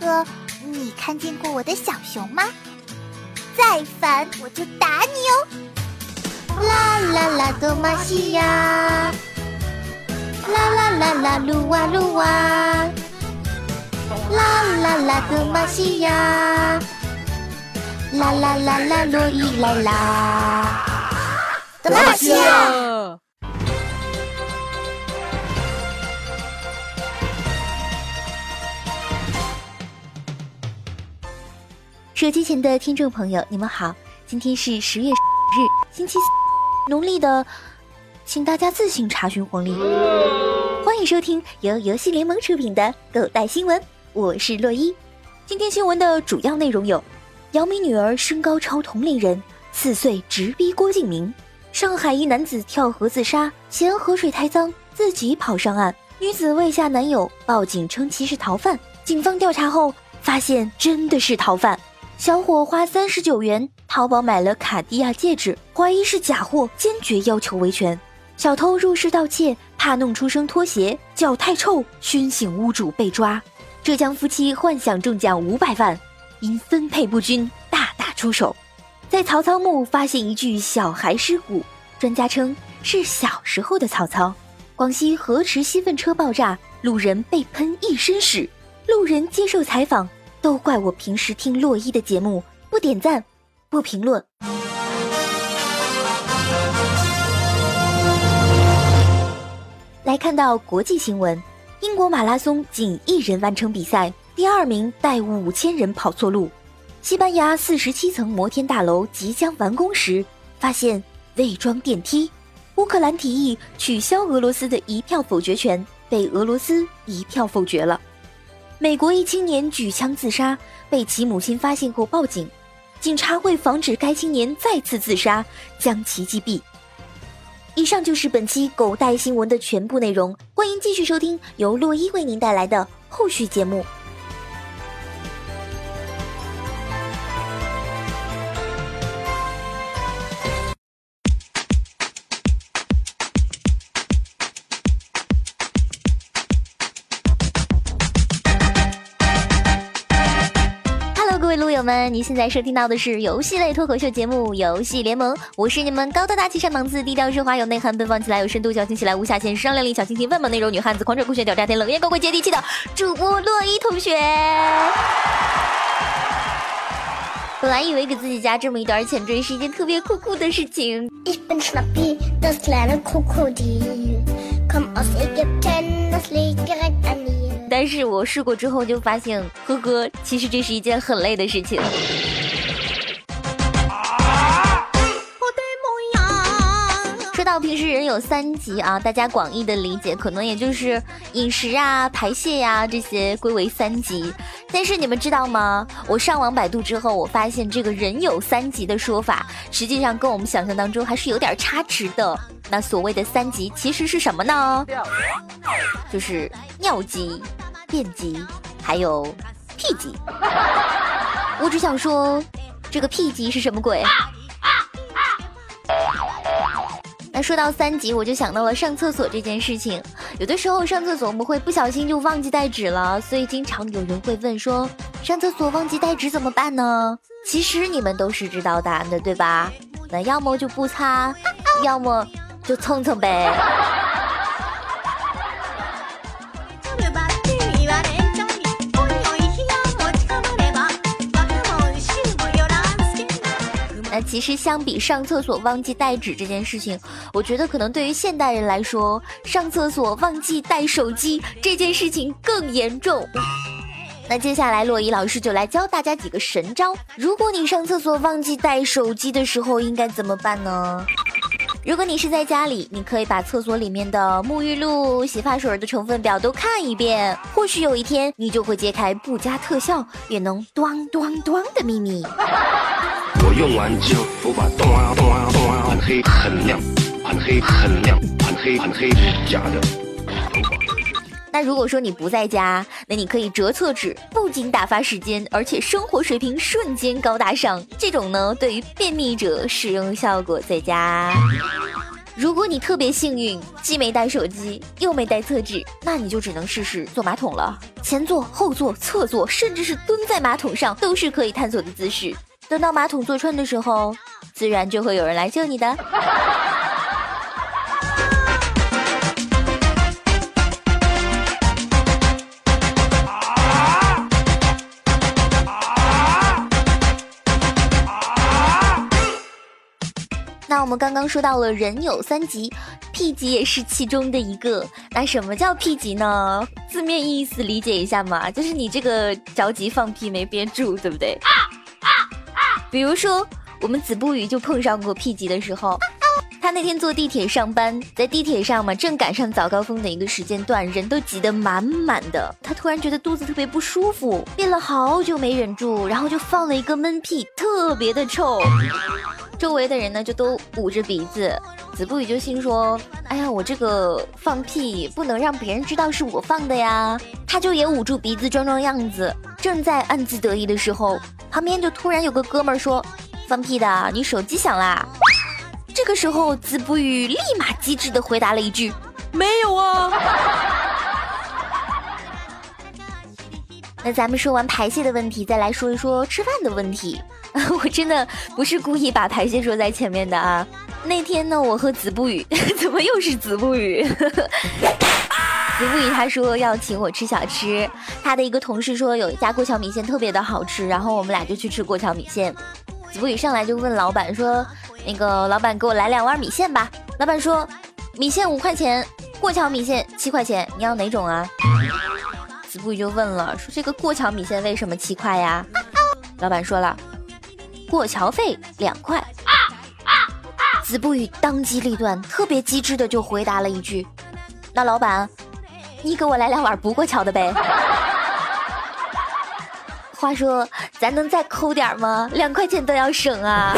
哥，你看见过我的小熊吗？再烦我就打你哦！啦啦啦，多玛西亚！啦啦啦啦，噜哇噜哇！啦啦啦，多玛西亚！啦啦啦啦，洛伊来啦！多玛西亚！手机前的听众朋友，你们好，今天是十月日，星期四，农历的，请大家自行查询黄历。欢迎收听由游戏联盟出品的《狗带新闻》，我是洛伊。今天新闻的主要内容有：姚明女儿身高超同龄人，四岁直逼郭敬明；上海一男子跳河自杀，嫌河水太脏，自己跑上岸。女子未下男友，报警称其是逃犯。警方调查后发现，真的是逃犯。小伙花三十九元淘宝买了卡地亚戒指，怀疑是假货，坚决要求维权。小偷入室盗窃，怕弄出声拖鞋，脚太臭，熏醒屋主被抓。浙江夫妻幻想中奖五百万，因分配不均大打出手。在曹操墓发现一具小孩尸骨，专家称是小时候的曹操。广西河池吸粪车爆炸，路人被喷一身屎，路人接受采访。都怪我平时听洛伊的节目不点赞，不评论。来看到国际新闻，英国马拉松仅一人完成比赛，第二名带五千人跑错路。西班牙四十七层摩天大楼即将完工时，发现未装电梯。乌克兰提议取消俄罗斯的一票否决权，被俄罗斯一票否决了。美国一青年举枪自杀，被其母亲发现后报警，警察为防止该青年再次自杀，将其击毙。以上就是本期狗带新闻的全部内容，欢迎继续收听由洛伊为您带来的后续节目。友们，你现在收听到的是游戏类脱口秀节目《游戏联盟》，我是你们高大大气上档次、低调奢华有内涵、奔放起来有深度、矫情起来无下限、时尚靓丽、小清新、万般内柔女汉子、狂拽酷炫屌炸天、冷艳高贵接地气的主播洛伊同学。本来以为给自己加这么一段前缀是一件特别酷酷的事情。但是我试过之后就发现，呵呵，其实这是一件很累的事情。到平时人有三急啊，大家广义的理解可能也就是饮食啊、排泄呀这些归为三急。但是你们知道吗？我上网百度之后，我发现这个人有三急的说法，实际上跟我们想象当中还是有点差池的。那所谓的三急其实是什么呢？就是尿急、便急，还有屁急。我只想说，这个屁急是什么鬼？说到三级，我就想到了上厕所这件事情。有的时候上厕所我们会不小心就忘记带纸了，所以经常有人会问说，上厕所忘记带纸怎么办呢？其实你们都是知道答案的，对吧？那要么就不擦，要么就蹭蹭呗。其实相比上厕所忘记带纸这件事情，我觉得可能对于现代人来说，上厕所忘记带手机这件事情更严重。那接下来洛伊老师就来教大家几个神招，如果你上厕所忘记带手机的时候应该怎么办呢？如果你是在家里，你可以把厕所里面的沐浴露、洗发水的成分表都看一遍，或许有一天你就会揭开不加特效也能咣咣咣的秘密。我用完之后，头发咚啊咚啊咚啊，很黑很亮，很黑很亮，很黑很黑，假的。那如果说你不在家，那你可以折厕纸，不仅打发时间，而且生活水平瞬间高大上。这种呢，对于便秘者使用效果最佳。如果你特别幸运，既没带手机，又没带厕纸，那你就只能试试坐马桶了。前坐、后坐、侧坐，甚至是蹲在马桶上，都是可以探索的姿势。等到马桶坐穿的时候，自然就会有人来救你的。那我们刚刚说到了人有三急，P 级也是其中的一个。那什么叫 P 级呢？字面意思理解一下嘛，就是你这个着急放屁没憋住，对不对？比如说我们子不语就碰上过 P 级的时候，他那天坐地铁上班，在地铁上嘛，正赶上早高峰的一个时间段，人都挤得满满的。他突然觉得肚子特别不舒服，憋了好久没忍住，然后就放了一个闷屁，特别的臭。周围的人呢就都捂着鼻子，子不语就心说：“哎呀，我这个放屁不能让别人知道是我放的呀。”他就也捂住鼻子装装样子，正在暗自得意的时候，旁边就突然有个哥们儿说：“放屁的，你手机响啦！”这个时候，子不语立马机智的回答了一句：“没有啊。”那咱们说完排泄的问题，再来说一说吃饭的问题。我真的不是故意把排泄说在前面的啊。那天呢，我和子不语，怎么又是子不语？子不语他说要请我吃小吃，他的一个同事说有一家过桥米线特别的好吃，然后我们俩就去吃过桥米线。子不语上来就问老板说：“那个老板给我来两碗米线吧。”老板说：“米线五块钱，过桥米线七块钱，你要哪种啊？”子不语就问了，说：“这个过桥米线为什么七块呀？” 老板说了。过桥费两块，子不语当机立断，特别机智的就回答了一句：“那老板，你给我来两碗不过桥的呗。”话说，咱能再抠点吗？两块钱都要省啊！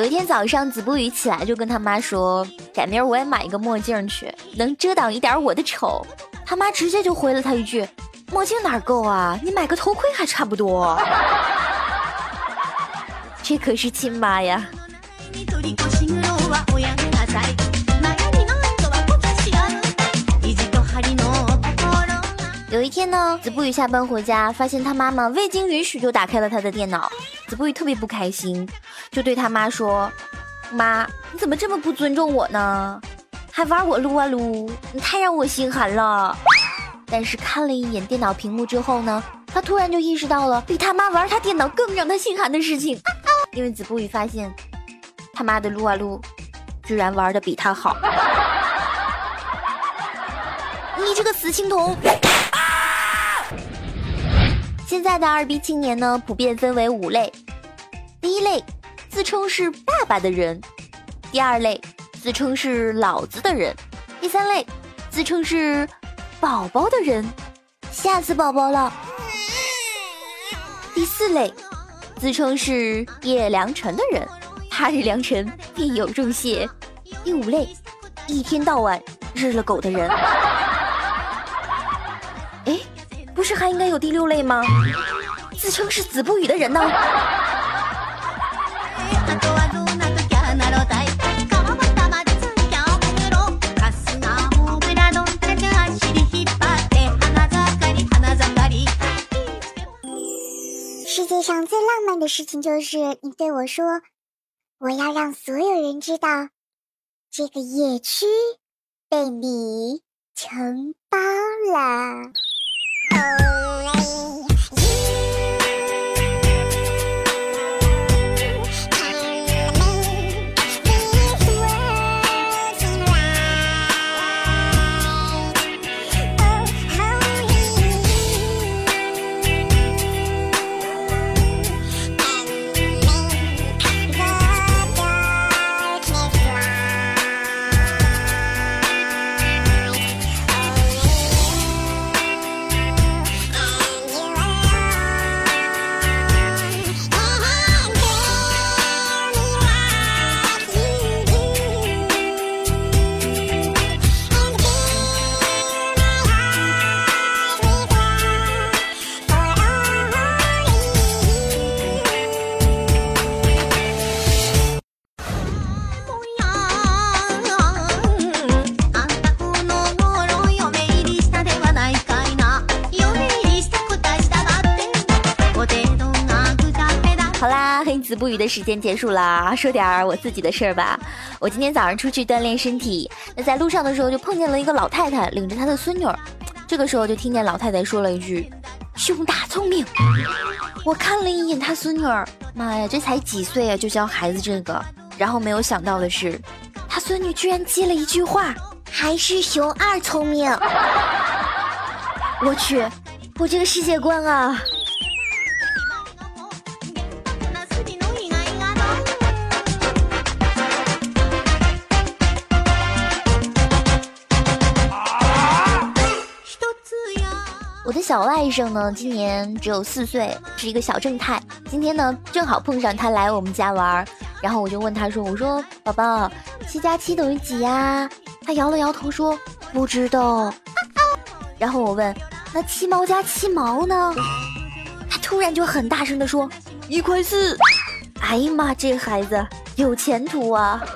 有一天早上，子不语起来就跟他妈说：“改明儿我也买一个墨镜去，能遮挡一点我的丑。”他妈直接就回了他一句：“墨镜哪够啊？你买个头盔还差不多。”这可是亲妈呀！有一天呢，子不语下班回家，发现他妈妈未经允许就打开了他的电脑。子不语特别不开心，就对他妈说：“妈，你怎么这么不尊重我呢？还玩我撸啊撸，你太让我心寒了。”但是看了一眼电脑屏幕之后呢，他突然就意识到了比他妈玩他电脑更让他心寒的事情，因为子不语发现他妈的撸啊撸居然玩的比他好。你这个死青铜！现在的二逼青年呢，普遍分为五类。第一类，自称是爸爸的人；第二类，自称是老子的人；第三类，自称是宝宝的人，吓死宝宝了；第四类，自称是叶良辰的人，他日良辰必有重谢；第五类，一天到晚日了狗的人。是还应该有第六类吗？自称是子不语的人呢？世界上最浪漫的事情就是你对我说：“我要让所有人知道，这个野区被你承包了。” Hello. 时间结束了，说点儿我自己的事儿吧。我今天早上出去锻炼身体，那在路上的时候就碰见了一个老太太，领着她的孙女儿。这个时候就听见老太太说了一句：“胸大聪明。”我看了一眼她孙女儿，妈呀，这才几岁啊，就教孩子这个。然后没有想到的是，她孙女居然接了一句话：“还是熊二聪明。”我去，我这个世界观啊！我的小外甥呢，今年只有四岁，是一个小正太。今天呢，正好碰上他来我们家玩，然后我就问他说：“我说宝宝，七加七等于几呀？”他摇了摇头说：“不知道。”然后我问。那七毛加七毛呢？他突然就很大声的说：“一块四。”哎呀妈，这孩子有前途啊！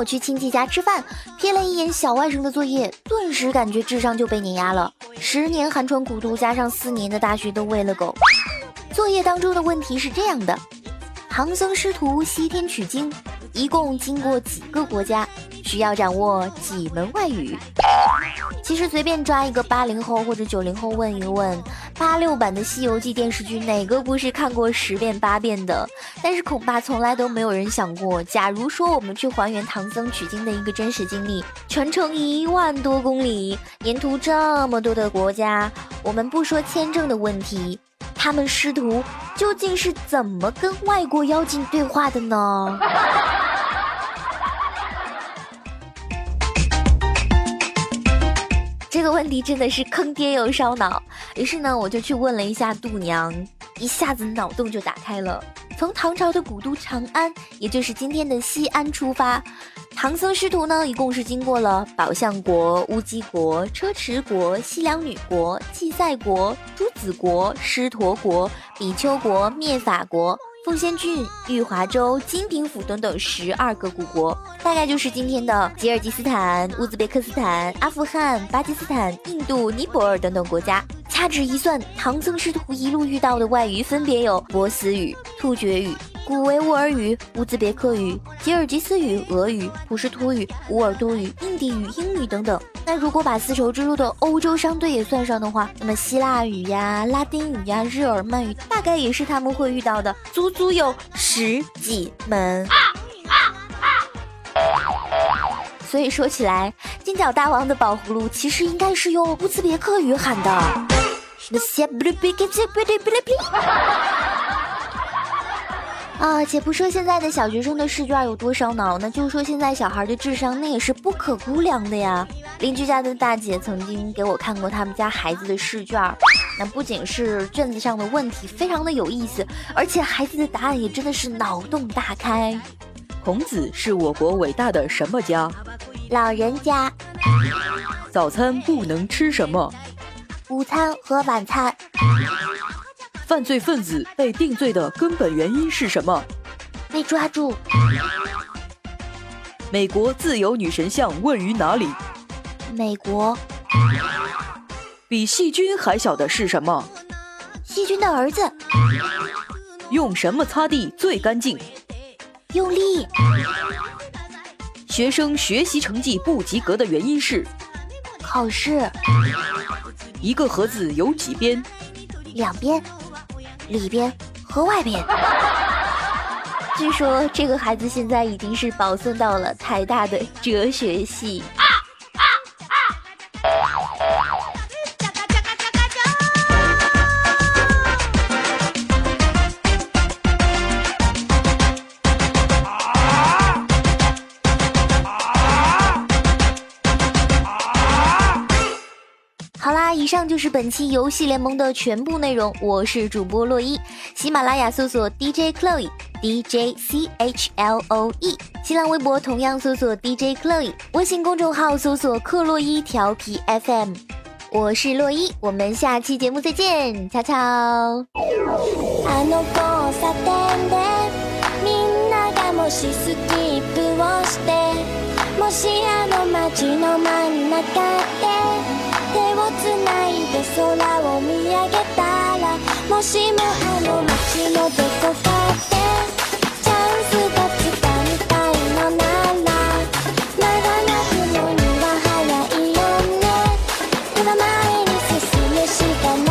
我去亲戚家吃饭，瞥了一眼小外甥的作业，顿时感觉智商就被碾压了。十年寒窗苦读加上四年的大学都喂了狗。作业当中的问题是这样的：唐僧师徒西天取经，一共经过几个国家？需要掌握几门外语？其实随便抓一个八零后或者九零后问一问，八六版的《西游记》电视剧哪个不是看过十遍八遍的？但是恐怕从来都没有人想过，假如说我们去还原唐僧取经的一个真实经历，全程一万多公里，沿途这么多的国家，我们不说签证的问题，他们师徒究竟是怎么跟外国妖精对话的呢？这个问题真的是坑爹又烧脑，于是呢，我就去问了一下度娘，一下子脑洞就打开了。从唐朝的古都长安，也就是今天的西安出发，唐僧师徒呢，一共是经过了宝象国、乌鸡国、车迟国、西凉女国、稷塞国、朱子国、狮驼国、比丘国、灭法国。奉仙郡、玉华州、金平府等等十二个古国，大概就是今天的吉尔吉斯坦、乌兹别克斯坦、阿富汗、巴基斯坦、印度、尼泊尔等等国家。掐指一算，唐僧师徒一路遇到的外语分别有波斯语、突厥语。古维吾尔语、乌兹别克语、吉尔吉斯语、俄语、普什图语、乌尔都语、印地语、英语等等。那如果把丝绸之路的欧洲商队也算上的话，那么希腊语呀、拉丁语呀、日耳曼语大概也是他们会遇到的，足足有十几门。所以说起来，金角大王的宝葫芦其实应该是用乌兹别克语喊的。啊，且不说现在的小学生的试卷有多烧脑，那就说现在小孩的智商，那也是不可估量的呀。邻居家的大姐曾经给我看过他们家孩子的试卷，那不仅是卷子上的问题非常的有意思，而且孩子的答案也真的是脑洞大开。孔子是我国伟大的什么家？老人家。早餐不能吃什么？午餐和晚餐。犯罪分子被定罪的根本原因是什么？被抓住。美国自由女神像位于哪里？美国。比细菌还小的是什么？细菌的儿子。用什么擦地最干净？用力。学生学习成绩不及格的原因是？考试。一个盒子有几边？两边。里边和外边，据说这个孩子现在已经是保送到了台大的哲学系。上就是本期游戏联盟的全部内容。我是主播洛伊，喜马拉雅搜索 DJ Chloe，DJ C H L O E，新浪微博同样搜索 DJ Chloe，微信公众号搜索克洛伊调皮 FM。 我是洛伊，我们下期节目再见，悄悄。あの交差点でみんながもしスキップをしてもしあの街の真ん中で手 をつないで空を見上げたらもしもあの街のどこかでチャンスがつかみたいのならまだ泣くのには早いよね。今前に進むしかない。